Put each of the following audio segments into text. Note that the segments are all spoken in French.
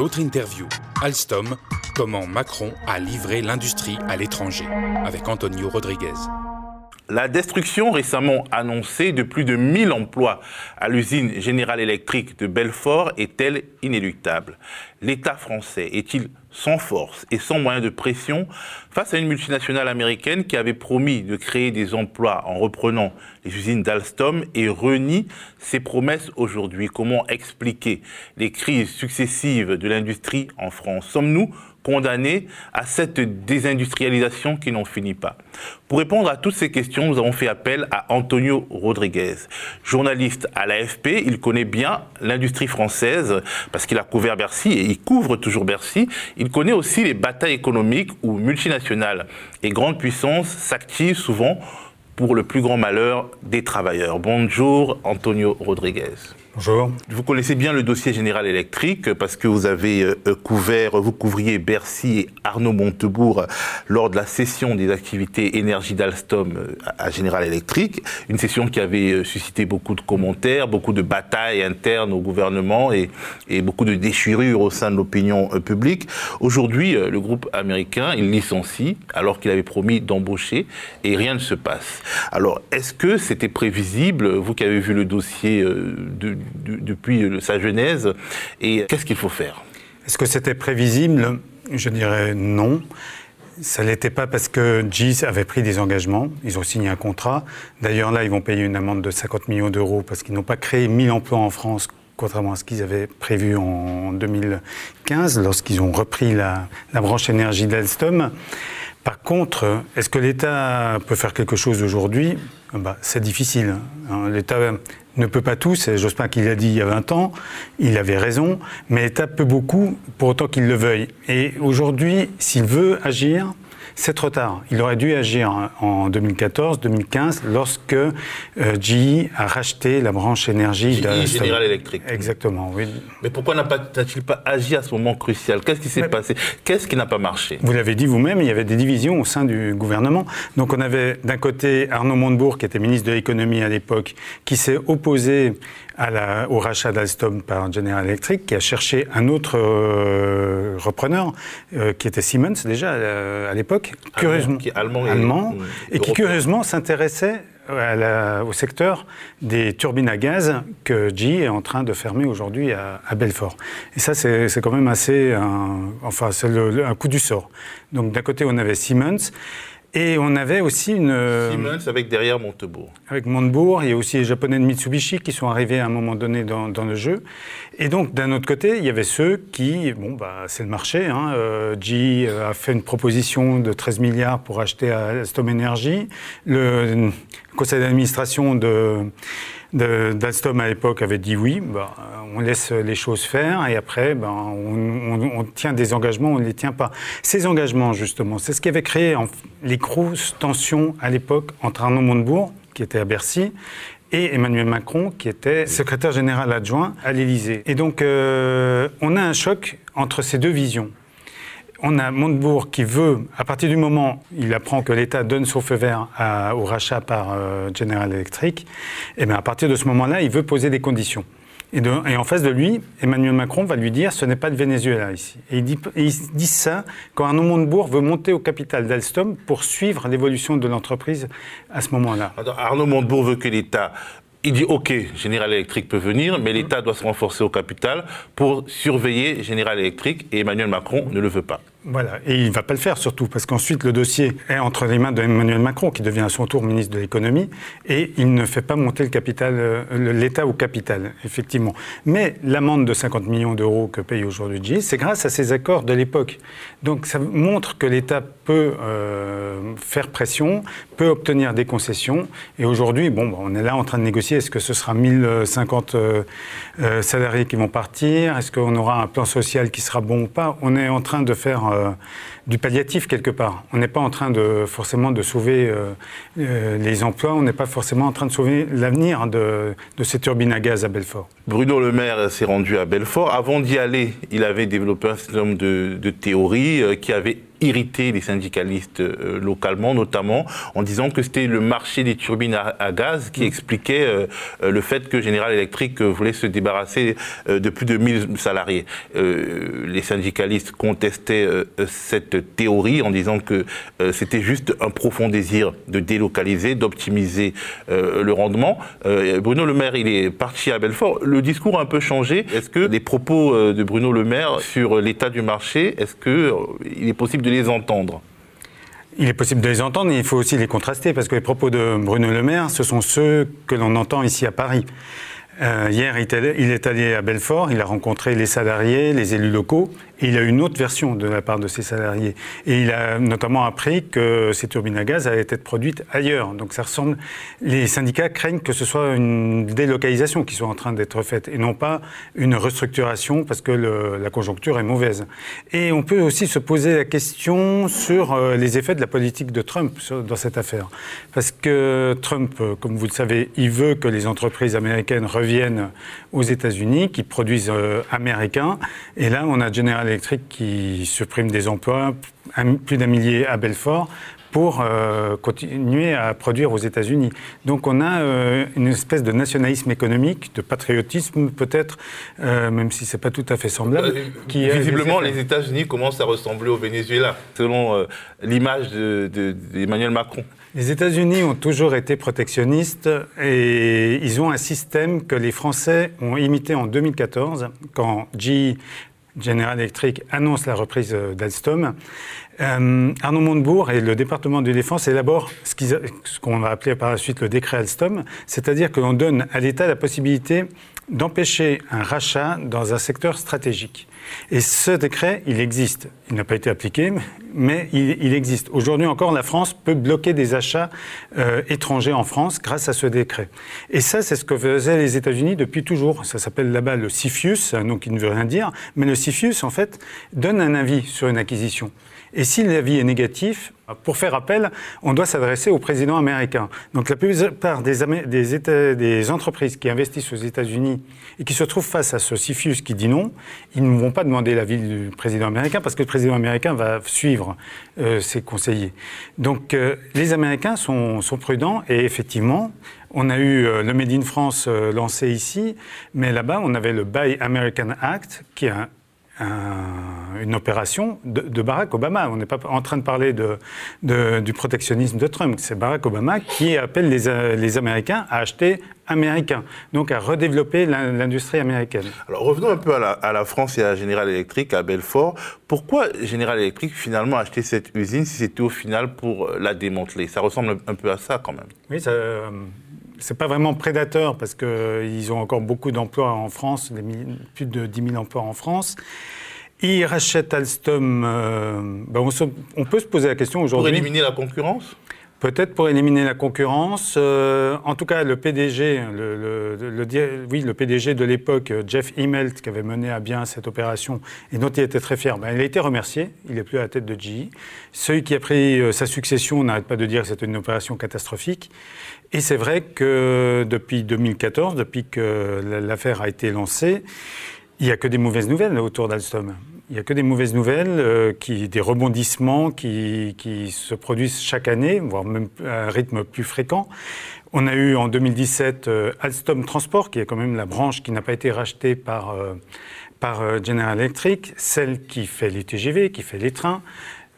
L'autre interview, Alstom, comment Macron a livré l'industrie à l'étranger, avec Antonio Rodriguez. La destruction récemment annoncée de plus de 1000 emplois à l'usine Générale Electric de Belfort est-elle inéluctable? L'État français est-il sans force et sans moyens de pression face à une multinationale américaine qui avait promis de créer des emplois en reprenant les usines d'Alstom et renie ses promesses aujourd'hui? Comment expliquer les crises successives de l'industrie en France? Sommes-nous condamnés à cette désindustrialisation qui n'en finit pas Pour répondre à toutes ces questions, nous avons fait appel à Antonio Rodriguez, journaliste à l'AFP. Il connaît bien l'industrie française parce qu'il a couvert Bercy et il couvre toujours Bercy. Il connaît aussi les batailles économiques où multinationales et grandes puissances s'activent souvent pour le plus grand malheur des travailleurs. Bonjour Antonio Rodriguez. Bonjour. Vous connaissez bien le dossier Général Électrique parce que vous avez euh, couvert, vous couvriez Bercy et Arnaud Montebourg lors de la session des activités énergie d'Alstom euh, à Général Électrique. Une session qui avait euh, suscité beaucoup de commentaires, beaucoup de batailles internes au gouvernement et, et beaucoup de déchirures au sein de l'opinion publique. Aujourd'hui, le groupe américain, il licencie alors qu'il avait promis d'embaucher et rien ne se passe. Alors, est-ce que c'était prévisible, vous qui avez vu le dossier de, depuis sa genèse. Et qu'est-ce qu'il faut faire? Est-ce que c'était prévisible? Je dirais non. Ça ne l'était pas parce que GIS avait pris des engagements, ils ont signé un contrat. D'ailleurs, là, ils vont payer une amende de 50 millions d'euros parce qu'ils n'ont pas créé 1000 emplois en France, contrairement à ce qu'ils avaient prévu en 2015, lorsqu'ils ont repris la, branche énergie d'Alstom. Par contre, est-ce que l'État peut faire quelque chose aujourd'hui? Bah, C'est difficile. Hein. L'État ne peut pas tout, c'est Jospin qui l'a dit il y a 20 ans, il avait raison, mais l'État peut beaucoup pour autant qu'il le veuille. Et aujourd'hui, s'il veut agir, c'est trop tard. Il aurait dû agir en 2014, 2015, lorsque euh, GE a racheté la branche énergie de General Electric. Exactement, oui. Mais pourquoi n'a-t-il pas, agi à ce moment crucial? Qu'est-ce qui s'est passé? Qu'est-ce qui n'a pas marché? Vous l'avez dit vous-même, il y avait des divisions au sein du gouvernement. Donc on avait d'un côté Arnaud Montebourg, qui était ministre de l'économie à l'époque, qui s'est opposé au rachat d'Alstom par General Electric, qui a cherché un autre euh, repreneur, euh, qui était Siemens déjà euh, à l'époque, curieusement, qui allemand, allemand et, qui curieusement s'intéressait au secteur des turbines à gaz que GE est en train de fermer aujourd'hui à, Belfort. Et ça, c'est quand même assez, enfin, c'est un coup du sort. Donc d'un côté, on avait Siemens. Et on avait aussi une. Euh, Siemens avec derrière Montebourg. Avec Montebourg, il y a aussi les Japonais de Mitsubishi qui sont arrivés à un moment donné dans, le jeu. Et donc, d'un autre côté, il y avait ceux qui. Bon, bah, c'est le marché. Hein, euh, G a fait une proposition de 13 milliards pour acheter à Alstom Energy. Le conseil d'administration de d'Alstom à l'époque avait dit oui, bah, on laisse les choses faire et après bah, on, tient des engagements, on ne les tient pas. Ces engagements justement, c'est ce qui avait créé les grosses tensions à l'époque entre Arnaud Montebourg, qui était à Bercy, et Emmanuel Macron, qui était secrétaire général adjoint à l'Élysée. Et donc euh, on a un choc entre ces deux visions on a Montebourg qui veut, à partir du moment où il apprend que l'État donne son feu vert au rachat par euh, General Electric, bien à partir de ce moment-là, il veut poser des conditions. Et, en face de lui, Emmanuel Macron va lui dire ce n'est pas de Venezuela ici. Et il dit, ça quand Arnaud Montebourg veut monter au capital d'Alstom pour suivre l'évolution de l'entreprise à ce moment-là. Arnaud Montebourg veut que l'État il dit OK, General Electric peut venir, mais l'État doit se renforcer au capital pour surveiller General Electric et Emmanuel Macron ne le veut pas. Voilà, et il ne va pas le faire surtout, parce qu'ensuite le dossier est entre les mains d'Emmanuel Macron, qui devient à son tour ministre de l'économie, et il ne fait pas monter le capital, euh, l'État au capital, effectivement. Mais l'amende de 50 millions d'euros que paye aujourd'hui GE, c'est grâce à ces accords de l'époque. Donc ça montre que l'État peut euh, faire pression, peut obtenir des concessions, et aujourd'hui, bon, on est là en train de négocier, est-ce que ce sera 1050 euh, salariés qui vont partir, est-ce qu'on aura un plan social qui sera bon ou pas? On est en train de faire euh, du palliatif quelque part. On n'est pas en train de forcément de sauver euh, euh, les emplois, on n'est pas forcément en train de sauver l'avenir de, ces turbines à gaz à Belfort. Bruno Le Maire s'est rendu à Belfort. Avant d'y aller, il avait développé un certain nombre de, théories qui avaient irrité les syndicalistes localement, notamment en disant que c'était le marché des turbines à, gaz qui mm. expliquait le fait que General Electric voulait se débarrasser de plus de 1000 salariés. les syndicalistes contestaient cette théorie en disant que c'était juste un profond désir de délocaliser, d'optimiser le rendement. Bruno Le Maire, il est parti à Belfort. Le discours a un peu changé. Est-ce que les propos euh, de Bruno Le Maire sur l'état du marché, est-ce qu'il euh, est possible de les entendre il est possible de les entendre, mais il faut aussi les contraster, parce que les propos de Bruno Le Maire, ce sont ceux que l'on entend ici à Paris. Euh, hier, il est allé à Belfort, il a rencontré les salariés, les élus locaux, et il a une autre version de la part de ses salariés. Et il a notamment appris que ces turbines à gaz allaient être produites ailleurs. Donc ça ressemble. Les syndicats craignent que ce soit une délocalisation qui soit en train d'être faite, et non pas une restructuration parce que la conjoncture est mauvaise. Et on peut aussi se poser la question sur euh, les effets de la politique de Trump dans cette affaire. Parce que Trump, euh, comme vous le savez, il veut que les entreprises américaines reviennent viennent aux États-Unis, qui produisent euh, américains. Et là, on a General Qui supprime des emplois, plus d'un millier à Belfort, pour euh, continuer à produire aux États-Unis. Donc on a euh, une espèce de nationalisme économique, de patriotisme peut-être, même si c'est pas tout à fait semblable. qui visiblement, les États-Unis commencent à ressembler au Venezuela, selon l'image d'Emmanuel Macron. Les États-Unis ont toujours été protectionnistes et ils ont un système que les Français ont imité en 2014 quand GE General Electric annonce la reprise d'Alstom. Euh, Arnaud Montebourg et le département de défense élaborent ce qu'on va appeler par la suite le décret Alstom, c'est-à-dire que l'on donne à l'État la possibilité d'empêcher un rachat dans un secteur stratégique. Et ce décret, il existe. Il n'a pas été appliqué, mais il, existe. Aujourd'hui encore, la France peut bloquer des achats euh, étrangers en France grâce à ce décret. Et ça, c'est ce que faisaient les États-Unis depuis toujours. Ça s'appelle là-bas le CFIUS, un nom qui ne veut rien dire, mais le CFIUS, en fait, donne un avis sur une acquisition. Et si l'avis est négatif, pour faire appel, on doit s'adresser au président américain. Donc la plupart des, des, entreprises qui investissent aux États-Unis et qui se trouvent face à ce CFIUS qui dit non, ils ne vont pas demander l'avis du président américain parce que le président américain va suivre euh, ses conseillers. Donc euh, les Américains sont, sont, prudents et effectivement, on a eu euh, le Made in France lancé ici, mais là-bas, on avait le Buy American Act qui est un une opération de, Barack Obama. On n'est pas en train de parler de, du protectionnisme de Trump. C'est Barack Obama qui appelle les, les, Américains à acheter américain, donc à redévelopper l'industrie américaine. Alors revenons un peu à la, à la, France et à General Electric, à Belfort. Pourquoi General Electric finalement a acheté cette usine si c'était au final pour la démanteler? Ça ressemble un peu à ça quand même. Oui, ça, euh, c'est pas vraiment prédateur parce qu'ils ont encore beaucoup d'emplois en France, plus de 10 000 emplois en France. Ils rachètent Alstom. Euh, ben on, peut se poser la question aujourd'hui. Pour éliminer la concurrence? Peut-être pour éliminer la concurrence. Euh, en tout cas, le PDG, le, oui, le PDG de l'époque, Jeff Immelt, qui avait mené à bien cette opération et dont il était très fier, ben, il a été remercié. Il n'est plus à la tête de GE. Celui qui a pris euh, sa succession n'arrête pas de dire que c'était une opération catastrophique. Et c'est vrai que depuis 2014, depuis que l'affaire a été lancée, il n'y a que des mauvaises nouvelles autour d'Alstom. Il n'y a que des mauvaises nouvelles, euh, des rebondissements qui, qui, se produisent chaque année, voire même à un rythme plus fréquent. On a eu en 2017 euh, Alstom Transport, qui est quand même la branche qui n'a pas été rachetée par, euh, par General Electric, celle qui fait les TGV, qui fait les trains.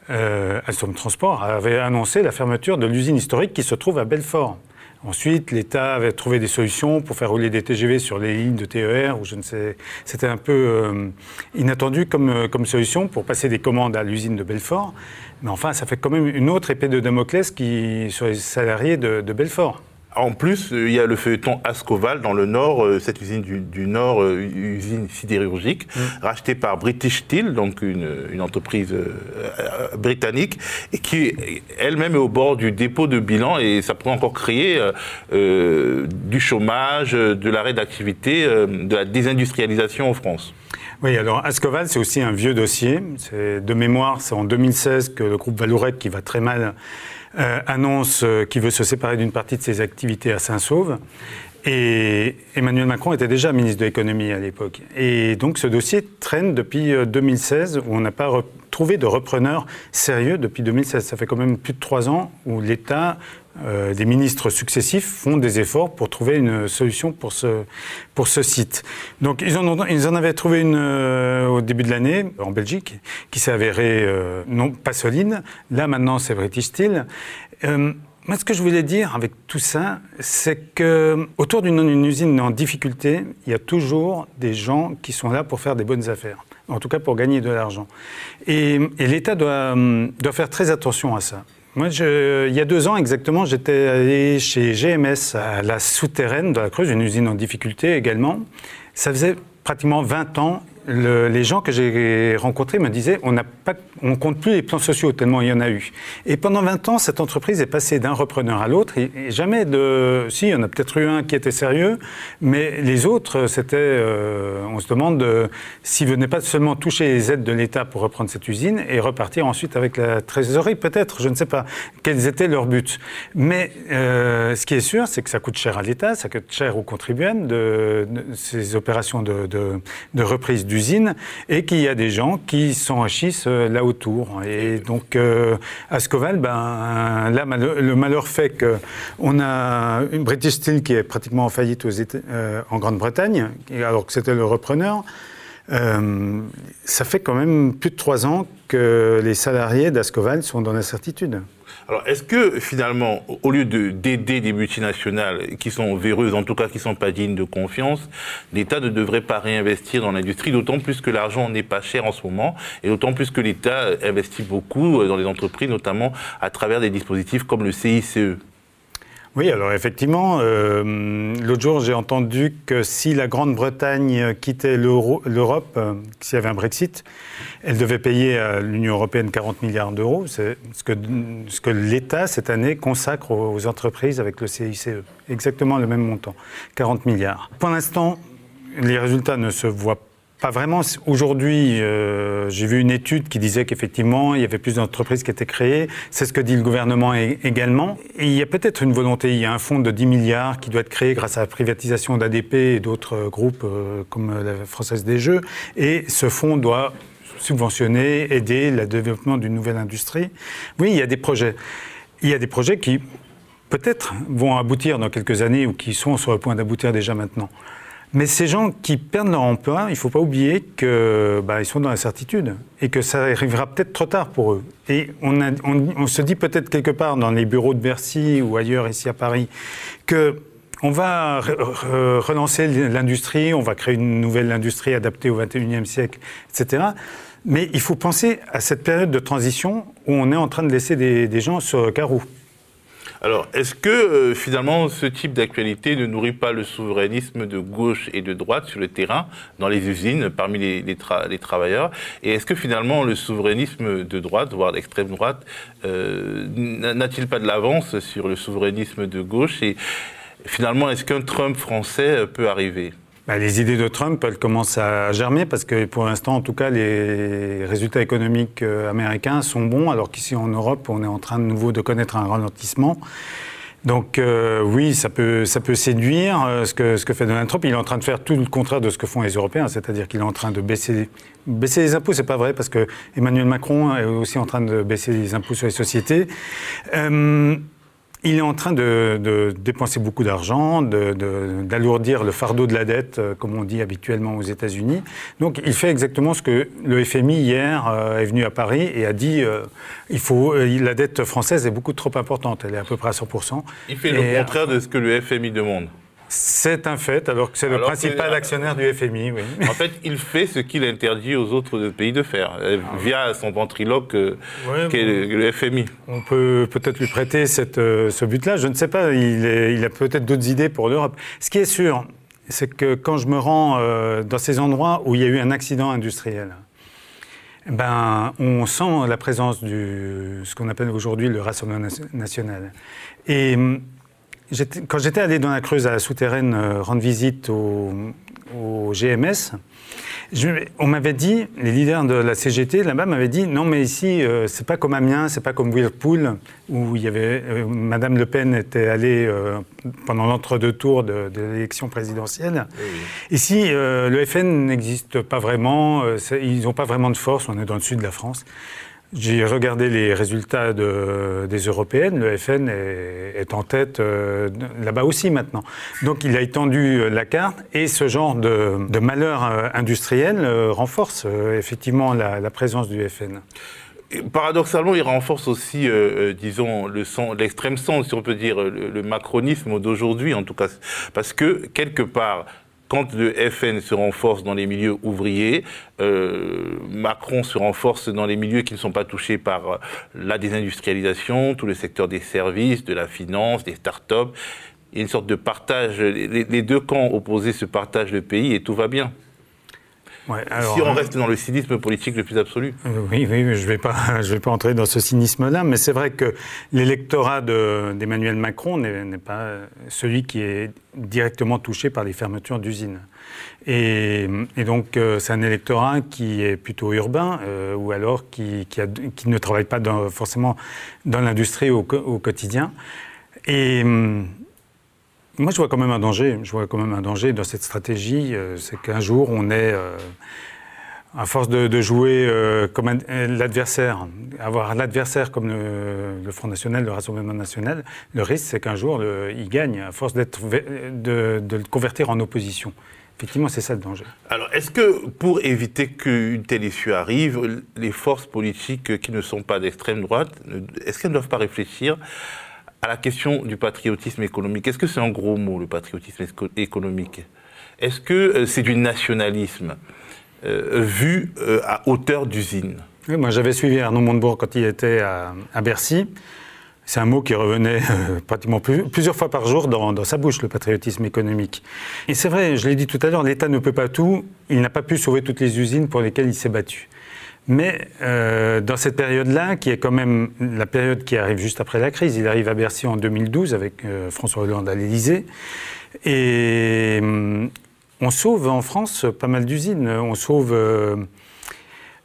Alstom Transport avait annoncé la fermeture de l'usine historique qui se trouve à Belfort. Ensuite, l'État avait trouvé des solutions pour faire rouler des TGV sur les lignes de TER, ou je ne sais. C'était un peu euh, inattendu comme, euh, comme solution pour passer des commandes à l'usine de Belfort. Mais enfin, ça fait quand même une autre épée de Damoclès qui, sur les salariés de Belfort. En plus, euh, il y a le feuilleton Ascoval dans le Nord, euh, cette usine du, Nord, euh, usine sidérurgique, mm. rachetée par British Steel, donc une, entreprise britannique, et qui elle-même est au bord du dépôt de bilan, et ça pourrait encore créer du chômage, de l'arrêt d'activité, de la désindustrialisation en France. Oui, alors Ascoval, c'est aussi un vieux dossier. De mémoire, c'est en 2016 que le groupe Vallourec, qui va très mal, euh, annonce euh, qu'il veut se séparer d'une partie de ses activités à Saint-Sauve. Et Emmanuel Macron était déjà ministre de l'économie à l'époque. Et donc ce dossier traîne depuis 2016, euh, où on n'a pas trouver de repreneurs sérieux depuis 2016. Ça fait quand même plus de trois ans où l'État euh, des ministres successifs font des efforts pour trouver une solution pour ce, pour ce site. Donc ils en, ont, ils en avaient trouvé une euh, au début de l'année en Belgique qui s'est avérée euh, non pas solide. Là maintenant c'est British Steel. moi ce que je voulais dire avec tout ça, c'est que autour d'une usine en difficulté, il y a toujours des gens qui sont là pour faire des bonnes affaires. En tout cas pour gagner de l'argent. Et, l'État doit, doit faire très attention à ça. Moi, il y a deux ans exactement, j'étais allé chez GMS à la souterraine de la Creuse, une usine en difficulté également. Ça faisait pratiquement 20 ans les gens que j'ai rencontrés me disaient on on compte plus les plans sociaux tellement il y en a eu. Et pendant 20 ans, cette entreprise est passée d'un repreneur à l'autre et, jamais de, si, il y en a peut-être eu un qui était sérieux, mais les autres, c'était, euh, on se demande euh, s'ils venaient pas seulement toucher les aides de l'État pour reprendre cette usine et repartir ensuite avec la trésorerie, peut-être, je ne sais pas quels étaient leurs buts. Mais euh, ce qui est sûr, c'est que ça coûte cher à l'État, ça coûte cher aux contribuables de, ces opérations de, de, de reprise et qu'il y a des gens qui s'enrichissent euh, là autour. Et donc, euh, à Scoval, ben, le malheur fait qu'on a une British Steel qui est pratiquement en faillite euh, en Grande-Bretagne, alors que c'était le repreneur. ça fait quand même plus de trois ans que les salariés d'Ascoval sont dans l'incertitude. Alors, est-ce que finalement, au lieu d'aider des multinationales qui sont véreuses, en tout cas qui ne sont pas dignes de confiance, l'État ne devrait pas réinvestir dans l'industrie, d'autant plus que l'argent n'est pas cher en ce moment, et d'autant plus que l'État investit beaucoup dans les entreprises, notamment à travers des dispositifs comme le CICE oui, alors effectivement, euh, l'autre jour j'ai entendu que si la Grande-Bretagne quittait l'Europe, euh, s'il y avait un Brexit, elle devait payer à l'Union européenne 40 milliards d'euros. C'est ce que, ce que l'État, cette année, consacre aux entreprises avec le CICE. Exactement le même montant, 40 milliards. Pour l'instant, les résultats ne se voient pas pas vraiment. Aujourd'hui, euh, j'ai vu une étude qui disait qu'effectivement, il y avait plus d'entreprises qui étaient créées. C'est ce que dit le gouvernement également. Et il y a peut-être une volonté. Il y a un fonds de 10 milliards qui doit être créé grâce à la privatisation d'ADP et d'autres groupes euh, comme la Française des Jeux. Et ce fonds doit subventionner, aider le développement d'une nouvelle industrie. Oui, il y a des projets. Il y a des projets qui peut-être vont aboutir dans quelques années ou qui sont sur le point d'aboutir déjà maintenant. Mais ces gens qui perdent leur emploi, il ne faut pas oublier qu'ils bah, sont dans l'incertitude et que ça arrivera peut-être trop tard pour eux. Et on, se dit peut-être quelque part dans les bureaux de Bercy ou ailleurs ici à Paris que on va relancer l'industrie, on va créer une nouvelle industrie adaptée au 21e siècle, etc. Mais il faut penser à cette période de transition où on est en train de laisser des, des gens sur le carreau. Alors, est-ce que euh, finalement ce type d'actualité ne nourrit pas le souverainisme de gauche et de droite sur le terrain, dans les usines, parmi les, travailleurs? Et est-ce que finalement le souverainisme de droite, voire d'extrême droite, euh, n'a-t-il pas de l'avance sur le souverainisme de gauche? Et finalement, est-ce qu'un Trump français peut arriver? Bah, les idées de Trump, elles commencent à germer parce que pour l'instant, en tout cas, les résultats économiques euh, américains sont bons, alors qu'ici en Europe, on est en train de nouveau de connaître un ralentissement. Donc euh, oui, ça peut, ça peut séduire euh, ce, que, ce que fait Donald Trump. Il est en train de faire tout le contraire de ce que font les Européens, c'est-à-dire qu'il est en train de baisser, baisser les impôts. C'est pas vrai parce que Emmanuel Macron est aussi en train de baisser les impôts sur les sociétés. Il est en train de, dépenser beaucoup d'argent, d'alourdir le fardeau de la dette, euh, comme on dit habituellement aux États-Unis. Donc il fait exactement ce que le FMI hier euh, est venu à Paris et a dit euh, il faut, la dette française est beaucoup trop importante, elle est à peu près à 100%. Il fait le contraire de ce que le FMI demande. C'est un fait, alors que c'est le principal actionnaire du FMI. Oui. En fait, il fait ce qu'il interdit aux autres pays de faire, euh, ah via son ventriloque euh, qui est le, FMI. On peut peut-être lui prêter cette, euh, ce but-là, je ne sais pas, il, il a peut-être d'autres idées pour l'Europe. Ce qui est sûr, c'est que quand je me rends dans ces endroits où il y a eu un accident industriel, ben, on sent la présence de ce qu'on appelle aujourd'hui le Rassemblement national. Et hum, quand j'étais allé dans la Creuse à la souterraine rendre visite au, au GMS, on m'avait dit, les leaders de la CGT là-bas m'avaient dit non, mais ici, euh, c'est pas comme Amiens, c'est pas comme Whirlpool, où il y avait, euh, Madame Le Pen était allée euh, pendant l'entre-deux tours de, l'élection présidentielle. Ici, le FN n'existe pas vraiment, ils n'ont pas vraiment de force, on est dans le sud de la France. J'ai regardé les résultats des européennes. Le FN est, en tête euh, là-bas aussi maintenant. Donc il a étendu euh, la carte et ce genre de, malheur euh, industriel renforce effectivement la, présence du FN. paradoxalement, il renforce aussi, disons, l'extrême sens, si on peut dire, le macronisme d'aujourd'hui, en tout cas, parce que quelque part, quand le FN se renforce dans les milieux ouvriers, euh, Macron se renforce dans les milieux qui ne sont pas touchés par euh, la désindustrialisation, tout le secteur des services, de la finance, des start-up. Il y a une sorte de partage. Les, deux camps opposés se partagent le pays et tout va bien. Si on euh, reste dans le cynisme politique le plus absolu. oui, oui, je ne vais, pas, vais pas entrer dans ce cynisme-là, mais c'est vrai que l'électorat d'Emmanuel Macron n'est pas celui qui est directement touchés par les fermetures d'usines. Et, donc, euh, c'est un électorat qui est plutôt urbain, euh, ou alors qui, qui, ne travaille pas forcément dans l'industrie au, quotidien. Et hum, moi, je vois quand même un danger. Je vois quand même un danger dans cette stratégie. Euh, c'est qu'un jour, on est à force de, jouer euh, comme l'adversaire, avoir l'adversaire comme le, Front National, le Rassemblement National, le risque c'est qu'un jour il gagne à force de, le convertir en opposition. Effectivement, c'est ça le danger. Alors, est-ce que pour éviter qu'une telle issue arrive, les forces politiques qui ne sont pas d'extrême droite, est-ce qu'elles ne doivent pas réfléchir à la question du patriotisme économique Est-ce que c'est un gros mot, le patriotisme économique? Est-ce que euh, c'est du nationalisme euh, vu euh, à hauteur d'usine? Oui, moi j'avais suivi Arnaud Montebourg quand il était à, Bercy. C'est un mot qui revenait pratiquement plusieurs fois par jour dans, sa bouche, le patriotisme économique. Et c'est vrai, je l'ai dit tout à l'heure, l'État ne peut pas tout. Il n'a pas pu sauver toutes les usines pour lesquelles il s'est battu. Mais dans cette période-là, qui est quand même la période qui arrive juste après la crise, il arrive à Bercy en 2012 avec François Hollande à l'Élysée. Et hum, on sauve en France pas mal d'usines. On sauve euh,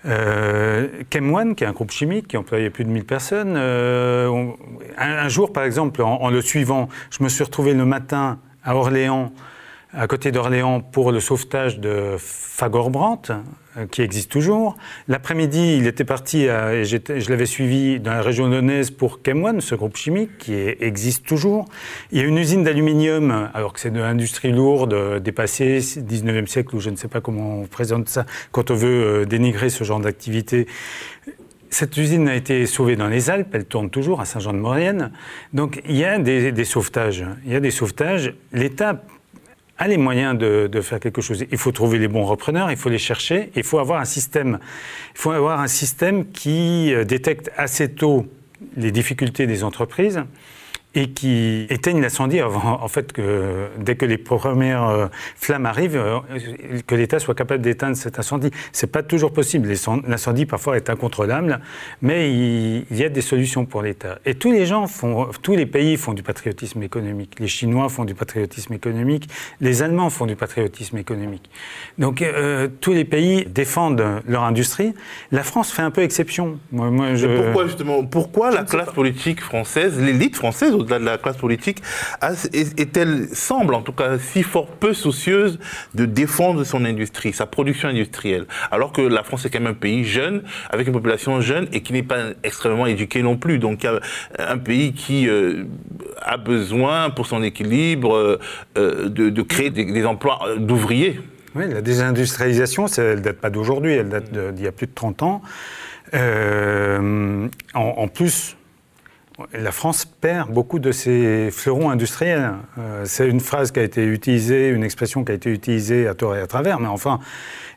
euh Chemone, qui est un groupe chimique qui employait plus de 1000 personnes. Euh, un, jour, par exemple, en, le suivant, je me suis retrouvé le matin à Orléans à côté d'Orléans pour le sauvetage de Fagor-Brandt, euh, qui existe toujours. L'après-midi, il était parti, et je l'avais suivi dans la région lyonnaise pour Chemone, ce groupe chimique qui existe toujours. Il y a une usine d'aluminium, alors que c'est de l'industrie lourde, euh, dépassée, 19e siècle, ou je ne sais pas comment on présente ça, quand on veut euh, dénigrer ce genre d'activité. Cette usine a été sauvée dans les Alpes, elle tourne toujours à Saint-Jean-de-Maurienne. Donc il y a des, des sauvetages. Il y a des sauvetages. L'État a les moyens de, de, faire quelque chose. Il faut trouver les bons repreneurs, il faut les chercher, il faut avoir un système, il faut avoir un système qui euh, détecte assez tôt les difficultés des entreprises et qui éteignent l'incendie avant, en fait, que dès que les premières euh, flammes arrivent, euh, que l'État soit capable d'éteindre cet incendie. C'est pas toujours possible. L'incendie parfois est incontrôlable, mais il, y a des solutions pour l'État. Et tous les gens font, tous les pays font du patriotisme économique. Les Chinois font du patriotisme économique, les Allemands font du patriotisme économique. Donc euh, tous les pays défendent leur industrie. La France fait un peu exception. Moi, je... Pourquoi justement Pourquoi la classe politique française, l'élite française de la classe politique, est-elle, semble en tout cas, si fort peu soucieuse de défendre son industrie, sa production industrielle, alors que la France est quand même un pays jeune, avec une population jeune et qui n'est pas extrêmement éduquée non plus. Donc un pays qui euh, a besoin, pour son équilibre, euh, euh, de, créer des, emplois d'ouvriers. Oui, la désindustrialisation, elle ne date pas d'aujourd'hui, elle date d'il y a plus de 30 ans. en, plus, la France perd beaucoup de ses fleurons industriels. Euh, c'est une phrase qui a été utilisée, une expression qui a été utilisée à tort et à travers, mais enfin,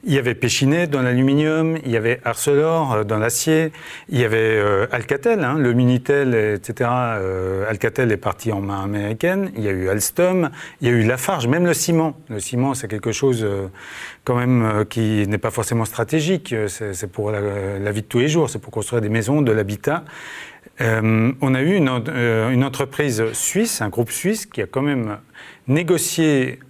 il y avait Péchinet dans l'aluminium, il y avait Arcelor euh, dans l'acier, il y avait euh, Alcatel, hein, le Minitel, etc. Alcatel est parti en main américaine, il y a eu Alstom, il y a eu Lafarge, même le ciment. Le ciment, c'est quelque chose quand même qui n'est pas forcément stratégique. C'est pour la, vie de tous les jours, c'est pour construire des maisons, de l'habitat. on a eu une, entreprise suisse, un groupe suisse, qui a quand même négocié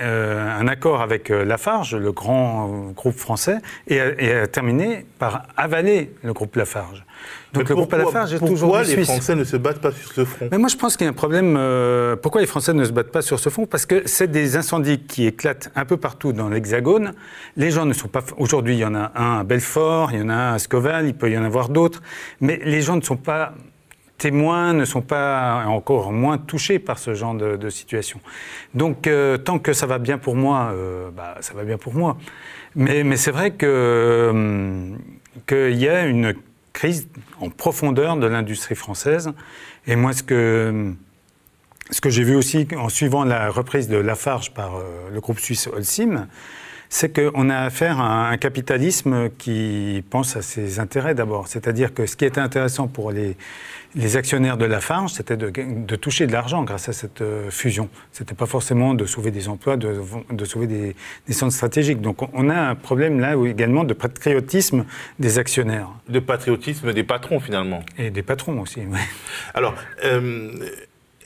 euh, un accord avec euh, Lafarge, le grand groupe français, et a, terminé par avaler le groupe Lafarge. Donc le groupe Lafarge est toujours Pourquoi les Français ne se battent pas sur ce front? Mais Moi, je pense qu'il y a un problème. Euh, pourquoi les Français ne se battent pas sur ce front? Parce que c'est des incendies qui éclatent un peu partout dans l'Hexagone. Les gens ne sont pas. Aujourd'hui, il y en a un à Belfort, il y en a un à Scoval, il peut y en avoir d'autres. Mais les gens ne sont pas témoins ne sont pas encore moins touchés par ce genre de, situation. Donc, euh, tant que ça va bien pour moi, euh, bah, ça va bien pour moi. Mais, c'est vrai que qu'il y a une crise en profondeur de l'industrie française. Et moi, ce que ce que j'ai vu aussi en suivant la reprise de Lafarge par euh, le groupe suisse Holcim, c'est qu'on a affaire à un capitalisme qui pense à ses intérêts d'abord. C'est-à-dire que ce qui était intéressant pour les, les actionnaires de Lafarge, c'était de, toucher de l'argent grâce à cette euh, fusion. Ce n'était pas forcément de sauver des emplois, de, sauver des, centres stratégiques. Donc on a un problème là également de patriotisme des actionnaires. De patriotisme des patrons finalement. Et des patrons aussi, oui. Alors, euh,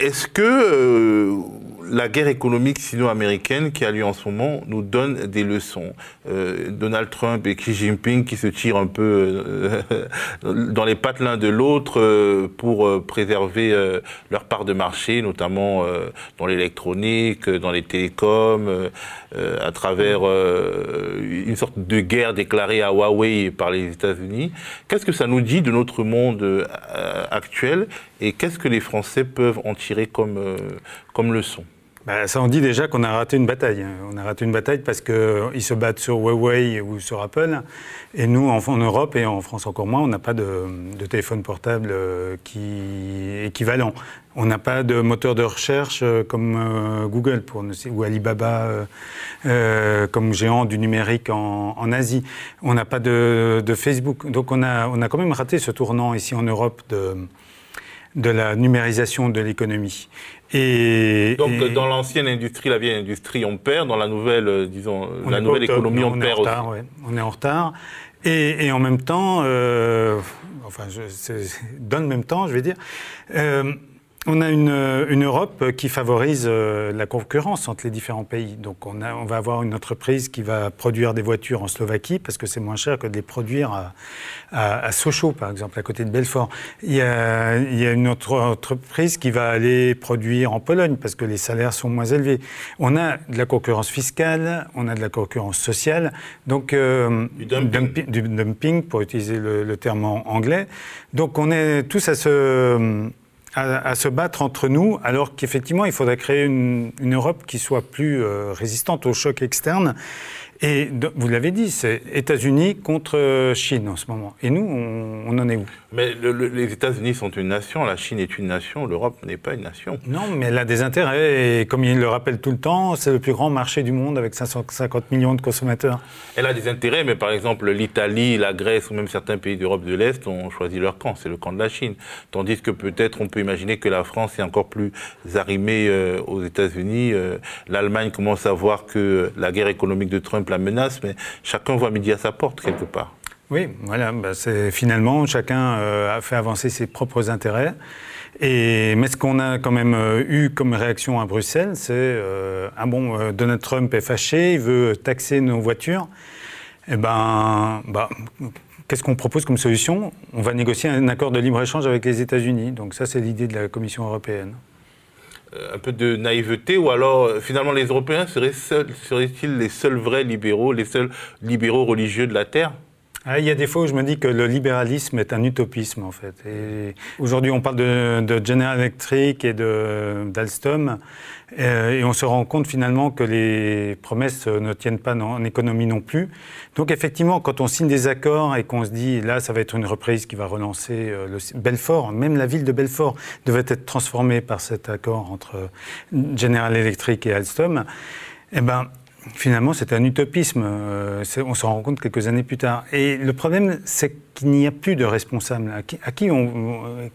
est-ce que euh, la guerre économique sino-américaine qui a lieu en ce moment nous donne des leçons? Euh, Donald Trump et Xi Jinping qui se tirent un peu euh, dans les pattes l'un de l'autre pour préserver leur part de marché, notamment dans l'électronique, dans les télécoms, à travers une sorte de guerre déclarée à Huawei par les États-Unis. Qu'est-ce que ça nous dit de notre monde actuel et qu'est-ce que les Français peuvent en tirer comme, euh, comme leçon? Bah, ça en dit déjà qu'on a raté une bataille. On a raté une bataille parce qu'ils se battent sur Huawei ou sur Apple. Et nous, en, Europe et en France encore moins, on n'a pas de, téléphone portable euh, qui équivalent. On n'a pas de moteur de recherche euh, comme Google pour, ou Alibaba comme géant du numérique en, Asie. On n'a pas de, de, Facebook. Donc on a, on a quand même raté ce tournant ici en Europe de de la numérisation de l'économie. Et, Donc dans l'ancienne industrie, la vieille industrie, on perd. Dans la nouvelle, euh, disons, la nouvelle économie, on, perd aussi. On est en retard. Et, en même temps, euh, enfin, je, dans le même temps, je vais dire, euh, on a une, Europe qui favorise euh, la concurrence entre les différents pays. Donc on, a, on, va avoir une entreprise qui va produire des voitures en Slovaquie parce que c'est moins cher que de les produire à, à, Sochaux, par exemple, à côté de Belfort. Il y, a, il y, a, une autre entreprise qui va aller produire en Pologne parce que les salaires sont moins élevés. On a de la concurrence fiscale, on a de la concurrence sociale, donc euh, du, dumping. du, dumping. pour utiliser le, le terme anglais. Donc on est tous à se à, se battre entre nous, alors qu'effectivement, il faudrait créer une, Europe qui soit plus euh, résistante aux chocs externes et vous l'avez dit, c'est États-Unis contre Chine en ce moment. Et nous, on, en est où? Mais les États-Unis sont une nation, la Chine est une nation, l'Europe n'est pas une nation. Non, mais elle a des intérêts. Et comme il le rappelle tout le temps, c'est le plus grand marché du monde avec 550 millions de consommateurs. Elle a des intérêts, mais par exemple, l'Italie, la Grèce ou même certains pays d'Europe de l'Est ont choisi leur camp. C'est le camp de la Chine. Tandis que peut-être on peut imaginer que la France est encore plus arrimée euh, aux États-Unis. Euh, L'Allemagne commence à voir que la guerre économique de Trump la menace, mais chacun voit midi à sa porte quelque part. Oui, voilà, bah, finalement chacun euh, a fait avancer ses propres intérêts. Et, mais ce qu'on a quand même euh, eu comme réaction à Bruxelles, c'est euh, ah bon, Donald Trump est fâché, il veut taxer nos voitures. Eh ben, bah, qu'est-ce qu'on propose comme solution? On va négocier un accord de libre-échange avec les États-Unis. Donc ça, c'est l'idée de la Commission européenne. Euh, un peu de naïveté ou alors euh, finalement les Européens seraient seraient-ils les seuls vrais libéraux, les seuls libéraux religieux de la Terre? Ah, il y a des fois où je me dis que le libéralisme est un utopisme en fait. aujourd'hui, on parle de, General Electric et d'Alstom, euh, et on se rend compte finalement que les promesses ne tiennent pas en économie non plus. Donc effectivement, quand on signe des accords et qu'on se dit là, ça va être une reprise qui va relancer euh, le Belfort, même la ville de Belfort devait être transformée par cet accord entre General Electric et Alstom. Eh ben, Finalement, c'est un utopisme. Euh, on s'en rend compte quelques années plus tard. Et le problème, c'est qu'il n'y a plus de responsable. À qui, on,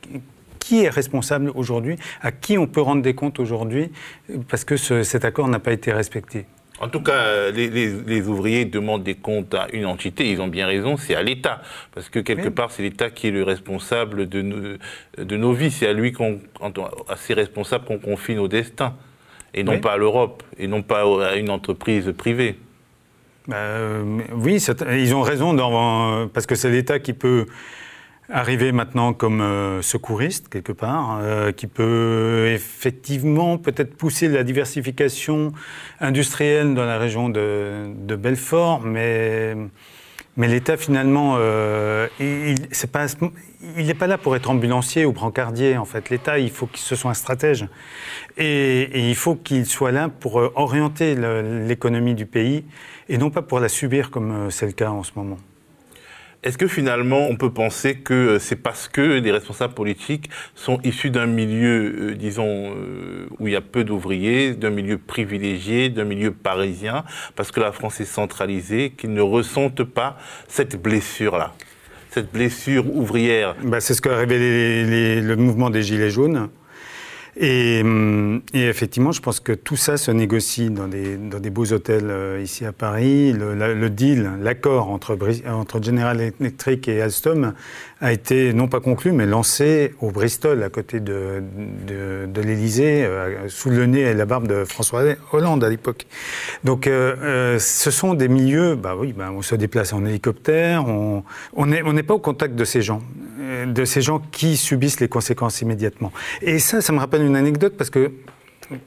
qui est responsable aujourd'hui? À qui on peut rendre des comptes aujourd'hui Parce que cet accord n'a pas été respecté? En tout cas, les, ouvriers demandent des comptes à une entité, ils ont bien raison, c'est à l'État. Parce que quelque part, c'est l'État qui est le responsable de, nos, de nos vies. C'est à lui, qu'on, à ses responsables qu'on confie nos destins. Et non pas à l'Europe, et non pas à une entreprise privée. Bah, euh, oui, ils ont raison, dans, parce que c'est l'État qui peut arriver maintenant comme euh, secouriste quelque part, euh, qui peut effectivement peut-être pousser la diversification industrielle dans la région de, de Belfort, mais, mais l'État finalement, euh, il n'est pas, là pour être ambulancier ou brancardier en fait. L'État, il faut qu'il ce soit un stratège et, et il faut qu'il soit là pour orienter l'économie du pays et non pas pour la subir comme c'est le cas en ce moment. Est-ce que finalement, on peut penser que euh, c'est parce que les responsables politiques sont issus d'un milieu, euh, disons, euh, où il y a peu d'ouvriers, d'un milieu privilégié, d'un milieu parisien, parce que la France est centralisée, qu'ils ne ressentent pas cette blessure-là cette blessure ouvrière? Bah, C'est ce qu'a révélé le mouvement des Gilets jaunes. Hum, et, effectivement, je pense que tout ça se négocie dans des, dans des beaux hôtels euh, ici à Paris. Le, deal, l'accord entre, entre General Electric et Alstom a été non pas conclu, mais lancé au Bristol, à côté de, de, de l'Élysée, euh, sous le nez et la barbe de François Hollande à l'époque. Donc, euh, ce sont des milieux, bah oui, bah, on se déplace en hélicoptère, on n'est on n'est pas au contact de ces gens, de ces gens qui subissent les conséquences immédiatement. Et ça, ça me rappelle une anecdote parce que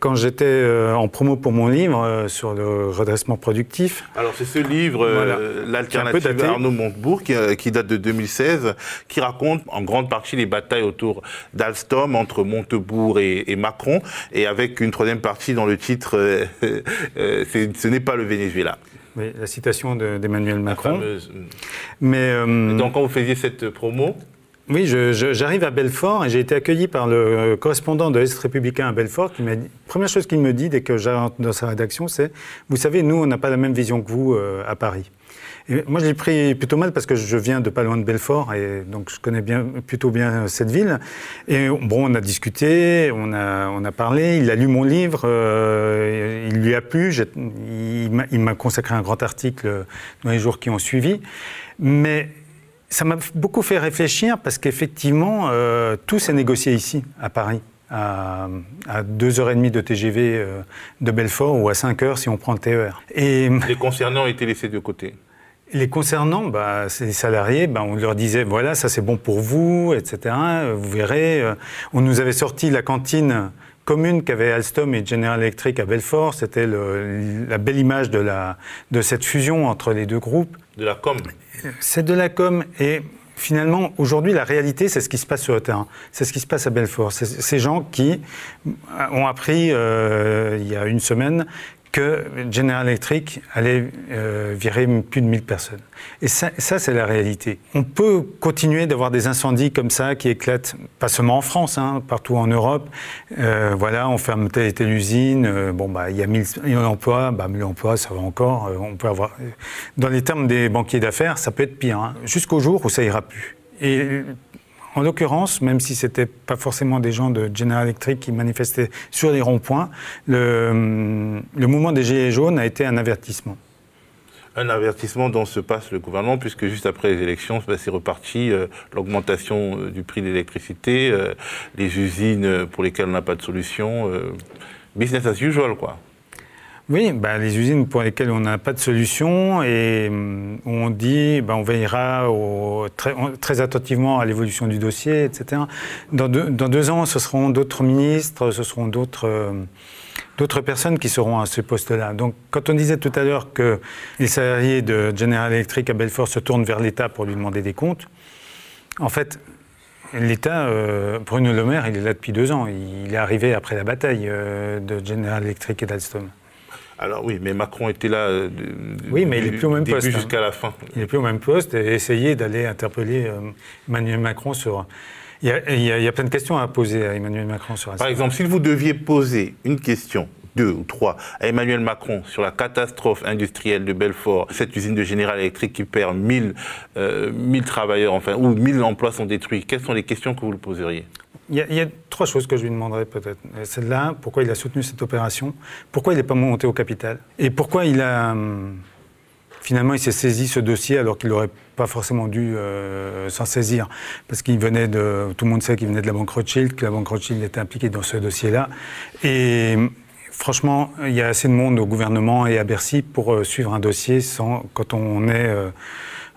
quand j'étais euh, en promo pour mon livre euh, sur le redressement productif. Alors c'est ce livre, euh, l'alternative Arnaud Montebourg, qui, date de 2016, qui raconte en grande partie les batailles autour d'Alstom entre Montebourg et, Macron, et avec une troisième partie dans le titre, ce n'est pas le Venezuela. Oui, la citation d'Emmanuel Macron. Mais donc quand vous faisiez cette promo, oui, j'arrive à Belfort et j'ai été accueilli par le correspondant de l'Est républicain à Belfort qui dit, première chose qu'il me dit dès que j'arrive dans sa rédaction, c'est, vous savez, nous, on n'a pas la même vision que vous euh, à Paris. Et moi, je l'ai pris plutôt mal parce que je viens de pas loin de Belfort et donc je connais bien, plutôt bien cette ville. Et bon, on a discuté, on a, on a parlé, il a lu mon livre, euh, il lui a plu, il m'a consacré un grand article dans les jours qui ont suivi. Mais ça m'a beaucoup fait réfléchir parce qu'effectivement, euh, tout s'est négocié ici, à Paris, à, à 2h30 de TGV euh, de Belfort ou à 5h si on prend le TER. Et, les concernants ont été laissés de côté les concernants, bah, ces salariés, bah, on leur disait voilà, ça c'est bon pour vous, etc. Vous verrez, euh, on nous avait sorti la cantine commune qu'avait Alstom et General Electric à Belfort. C'était la belle image de, la, de cette fusion entre les deux groupes. De la com c'est de la com. Et finalement, aujourd'hui, la réalité, c'est ce qui se passe sur le terrain. C'est ce qui se passe à Belfort. C'est ces gens qui ont appris, euh, il y a une semaine, que General Electric allait euh, virer plus de 1000 personnes. Et ça, c'est la réalité. On peut continuer d'avoir des incendies comme ça qui éclatent, pas seulement en France, hein, partout en Europe. Euh, voilà, on ferme telle et telle usine. Euh, bon, bah, il y a 1000 emplois. Bah, 1000 emplois, ça va encore. on peut avoir. Dans les termes des banquiers d'affaires, ça peut être pire. Hein, jusqu'au jour où ça ira plus. En l'occurrence, même si ce n'était pas forcément des gens de General Electric qui manifestaient sur les ronds-points, le, mouvement des Gilets jaunes a été un avertissement un avertissement dont se passe le gouvernement, puisque juste après les élections, bah, c'est reparti euh, l'augmentation euh, du prix de l'électricité, euh, les usines pour lesquelles on n'a pas de solution, business as usual, quoi. Oui, bah, les usines pour lesquelles on n'a pas de solution et hum, on dit bah, on veillera très, attentivement à l'évolution du dossier, etc. Dans deux, ans, ce seront d'autres ministres, ce seront d'autres d'autres personnes qui seront à ce poste-là. Donc, quand on disait tout à l'heure que les salariés de General Electric à Belfort se tournent vers l'État pour lui demander des comptes, en fait, L'État, euh, Bruno Le Maire, il est là depuis deux ans. Il est arrivé après la bataille euh, de General Electric et d'Alstom. Alors oui, mais Macron était là euh, oui, mais il est plus au même début poste, hein. jusqu'à la fin. Il est plus au même poste et essayer d'aller interpeller euh, Emmanuel Macron sur... Il y, a, plein de questions à poser à Emmanuel Macron sur Par exemple, si vous deviez poser une question deux ou trois à Emmanuel Macron sur la catastrophe industrielle de Belfort, cette usine de General Electric qui perd 1000, euh, travailleurs, enfin, ou 1000 emplois sont détruits, quelles sont les questions que vous lui poseriez? Il y, a, trois choses que je lui demanderais peut-être. Celle-là, pourquoi il a soutenu cette opération, pourquoi il n'est pas monté au capital, et pourquoi il a hum, finalement il s'est saisi ce dossier alors qu'il n'aurait pas forcément dû euh, s'en saisir, parce qu'il venait de, tout le monde sait qu'il venait de la banque Rothschild, que la banque Rothschild était impliquée dans ce dossier-là, et hum, franchement, il y a assez de monde au gouvernement et à Bercy pour euh, suivre un dossier sans, quand on est euh,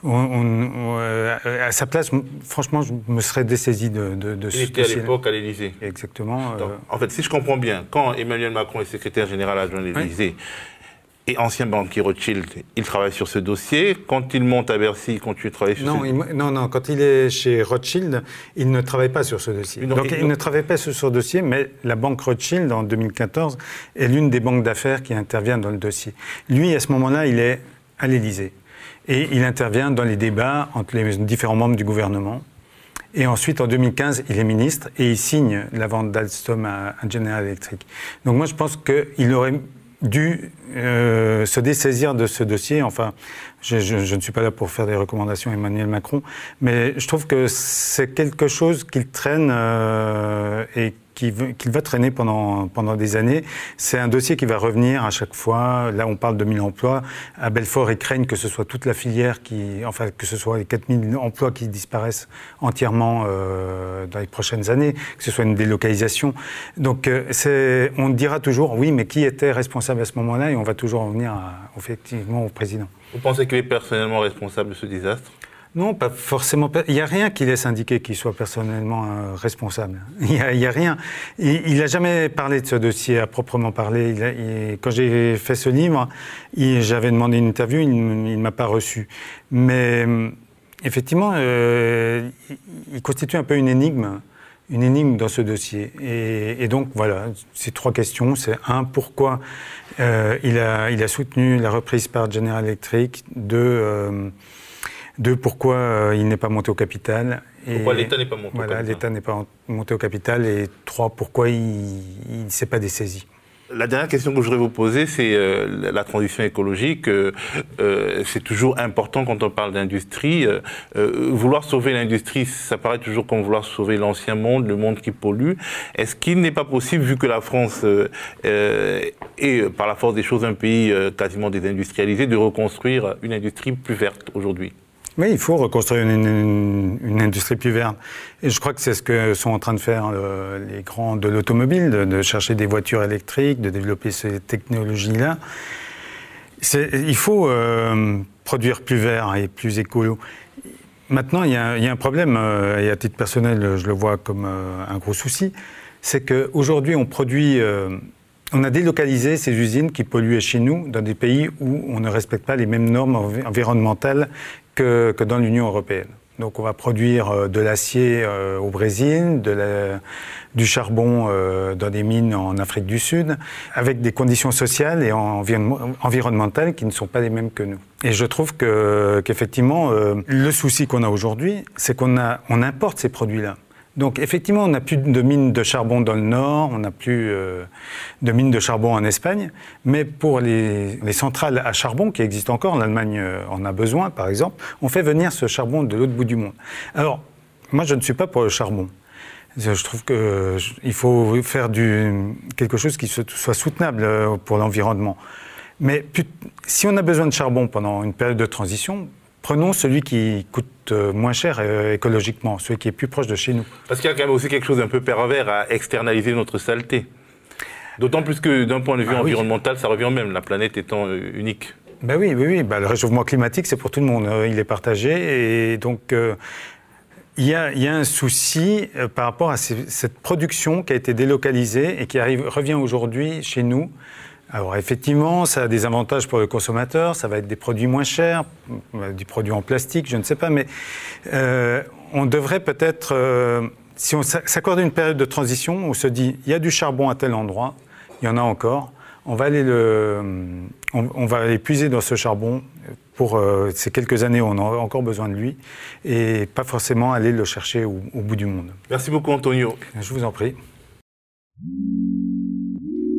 euh, à sa place, franchement, je me serais dessaisi de, de, de Il était à l'époque à l'Élysée. Exactement. Euh. En fait, si je comprends bien, quand Emmanuel Macron est secrétaire général adjoint de l'Élysée, et ancien banquier Rothschild, il travaille sur ce dossier. Quand il monte à Bercy, il continue de travailler sur non, ce dossier Non, non, quand il est chez Rothschild, il ne travaille pas sur ce dossier. Donc il, ne travaille pas sur ce dossier, mais la banque Rothschild, en 2014, est l'une des banques d'affaires qui intervient dans le dossier. Lui, à ce moment-là, il est à l'Élysée. Et il intervient dans les débats entre les différents membres du gouvernement. Et ensuite, en 2015, il est ministre et il signe la vente d'Alstom à, General Electric. Donc moi, je pense qu'il aurait dû euh, se dessaisir de ce dossier. Enfin, je, ne suis pas là pour faire des recommandations à Emmanuel Macron, mais je trouve que c'est quelque chose qu'il traîne euh, et qu'il va traîner pendant, pendant des années. C'est un dossier qui va revenir à chaque fois. Là, on parle de 1000 emplois. À Belfort, ils craignent que ce soit toute la filière qui, enfin, que ce soit les 4000 emplois qui disparaissent entièrement euh, dans les prochaines années, que ce soit une délocalisation. Donc, euh, on dira toujours, oui, mais qui était responsable à ce moment-là? Et on va toujours revenir effectivement au président. Vous pensez qu'il est personnellement responsable de ce désastre non, pas forcément. Il n'y a rien qui laisse indiquer qu'il soit personnellement euh, responsable. Il n'y a, rien. Il n'a jamais parlé de ce dossier à proprement parler. quand j'ai fait ce livre, j'avais demandé une interview, il ne m'a pas reçu. Mais euh, effectivement, euh, il constitue un peu une énigme une énigme dans ce dossier. Et, donc voilà, ces trois questions. C'est un, pourquoi il, a, il, a, soutenu la reprise par General Electric. Deux, deux, pourquoi euh, il n'est pas monté au capital. pourquoi l'État n'est pas monté au capital l'État n'est pas monté au capital. Et trois, pourquoi il ne s'est pas dessaisi. La dernière question que je voudrais vous poser, c'est euh, la transition écologique. Euh, c'est toujours important quand on parle d'industrie. vouloir sauver l'industrie, ça paraît toujours comme vouloir sauver l'ancien monde, le monde qui pollue. Est-ce qu'il n'est pas possible, vu que la France est, par la force des choses, un pays quasiment désindustrialisé, de reconstruire une industrie plus verte aujourd'hui? Oui, il faut reconstruire une, industrie plus verte. Et je crois que c'est ce que sont en train de faire euh, les grands de l'automobile, de, chercher des voitures électriques, de développer ces technologies-là. Il faut euh, produire plus vert et plus écolo. Maintenant, il y, a, un problème, euh, et à titre personnel, je le vois comme un gros souci, c'est qu'aujourd'hui, on produit on a délocalisé ces usines qui polluaient chez nous dans des pays où on ne respecte pas les mêmes normes environnementales que, dans l'Union européenne. Donc on va produire euh, de l'acier euh, au Brésil, du charbon euh, dans des mines en Afrique du Sud, avec des conditions sociales et environnementales qui ne sont pas les mêmes que nous. Et je trouve qu'effectivement, le souci qu'on a aujourd'hui, c'est qu'on on importe ces produits-là. Donc effectivement, on n'a plus de mines de charbon dans le nord, on n'a plus euh, de mines de charbon en Espagne, mais pour les, centrales à charbon qui existent encore, l'Allemagne euh, en a besoin par exemple, on fait venir ce charbon de l'autre bout du monde. Alors, moi je ne suis pas pour le charbon. Je trouve qu'il faut faire du, quelque chose qui soit soutenable euh, pour l'environnement. Mais si on a besoin de charbon pendant une période de transition, Prenons celui qui coûte euh, moins cher euh, écologiquement, celui qui est plus proche de chez nous. Parce qu'il y a quand même aussi quelque chose d'un peu pervers à externaliser notre saleté. D'autant plus que d'un point de vue ah environnemental, ça revient même, la planète étant euh, unique. Ben oui, oui, oui. Ben, le réchauffement climatique, c'est pour tout le monde. Il est partagé. Et donc, il, y a, il, y a, un souci par rapport à cette production qui a été délocalisée et qui arrive, revient aujourd'hui chez nous alors effectivement, ça a des avantages pour le consommateur, ça va être des produits moins chers, euh, des produits en plastique, je ne sais pas, mais euh, on devrait peut-être, euh, si on s'accorde une période de transition, on se dit, il y a du charbon à tel endroit, il y en a encore, on va aller, le, on, va aller puiser dans ce charbon pour ces quelques années où on aura encore besoin de lui, et pas forcément aller le chercher au bout du monde. Merci beaucoup Antonio. Je vous en prie